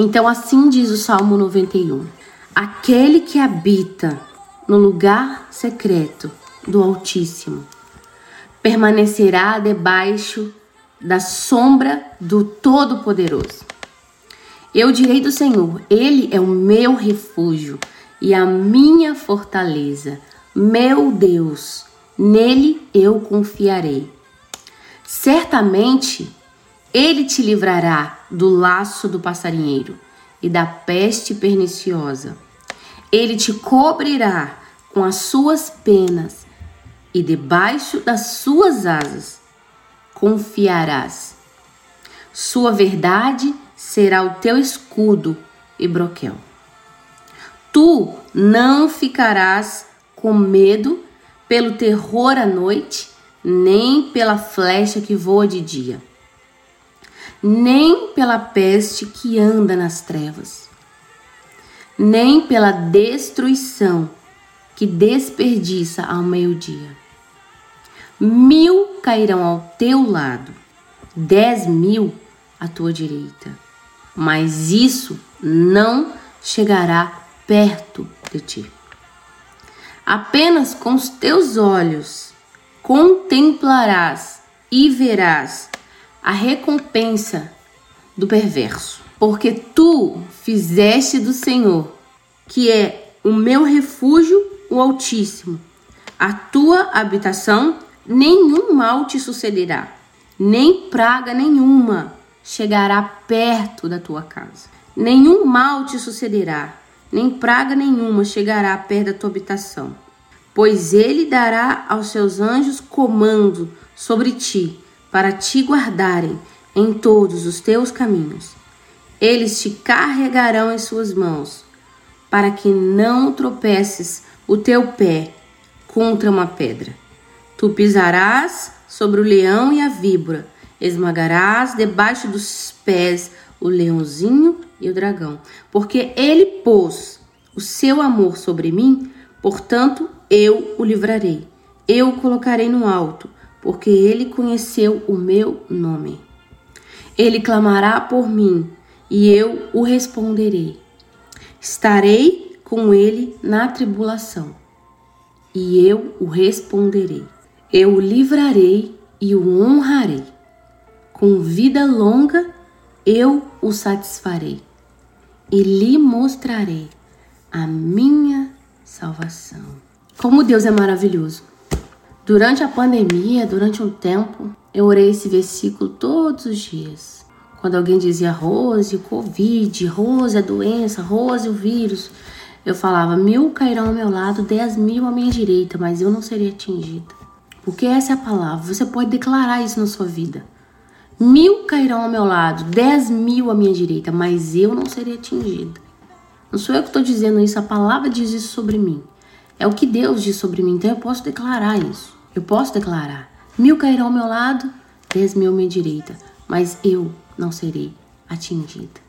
Então, assim diz o Salmo 91: Aquele que habita no lugar secreto do Altíssimo permanecerá debaixo da sombra do Todo-Poderoso. Eu direi do Senhor: Ele é o meu refúgio e a minha fortaleza, meu Deus, nele eu confiarei. Certamente ele te livrará do laço do passarinheiro e da peste perniciosa. Ele te cobrirá com as suas penas e debaixo das suas asas confiarás. Sua verdade será o teu escudo e broquel. Tu não ficarás com medo pelo terror à noite, nem pela flecha que voa de dia, nem pela peste que anda nas trevas, nem pela destruição que desperdiça ao meio-dia. Mil cairão ao teu lado, dez mil à tua direita, mas isso não chegará perto de ti. Apenas com os teus olhos contemplarás e verás a recompensa do perverso, porque tu fizeste do Senhor, que é o meu refúgio, o Altíssimo, a tua habitação, nenhum mal te sucederá, nem praga nenhuma chegará perto da tua casa. Nenhum mal te sucederá, nem praga nenhuma chegará perto da tua habitação. Pois ele dará aos seus anjos comando sobre ti, para te guardarem em todos os teus caminhos. Eles te carregarão em suas mãos, para que não tropeces o teu pé contra uma pedra. Tu pisarás sobre o leão e a víbora, esmagarás debaixo dos pés o leãozinho e o dragão, porque ele pôs o seu amor sobre mim, portanto eu o livrarei. Eu o colocarei no alto, porque ele conheceu o meu nome. Ele clamará por mim, e eu o responderei. Estarei com ele na tribulação, e eu o responderei. Eu o livrarei e o honrarei. Com vida longa eu o satisfarei e lhe mostrarei a minha salvação. Como Deus é maravilhoso. Durante a pandemia, durante um tempo, eu orei esse versículo todos os dias. Quando alguém dizia Rose, Covid, Rose, a doença, Rose, o vírus, eu falava: mil cairão ao meu lado, dez mil à minha direita, mas eu não serei atingida. Porque essa é a palavra. Você pode declarar isso na sua vida. Mil cairão ao meu lado, dez mil à minha direita, mas eu não serei atingida. Não sou eu que estou dizendo isso, a palavra diz isso sobre mim. É o que Deus diz sobre mim, então eu posso declarar isso. Eu posso declarar: mil cairão ao meu lado, dez mil à minha direita, mas eu não serei atingida.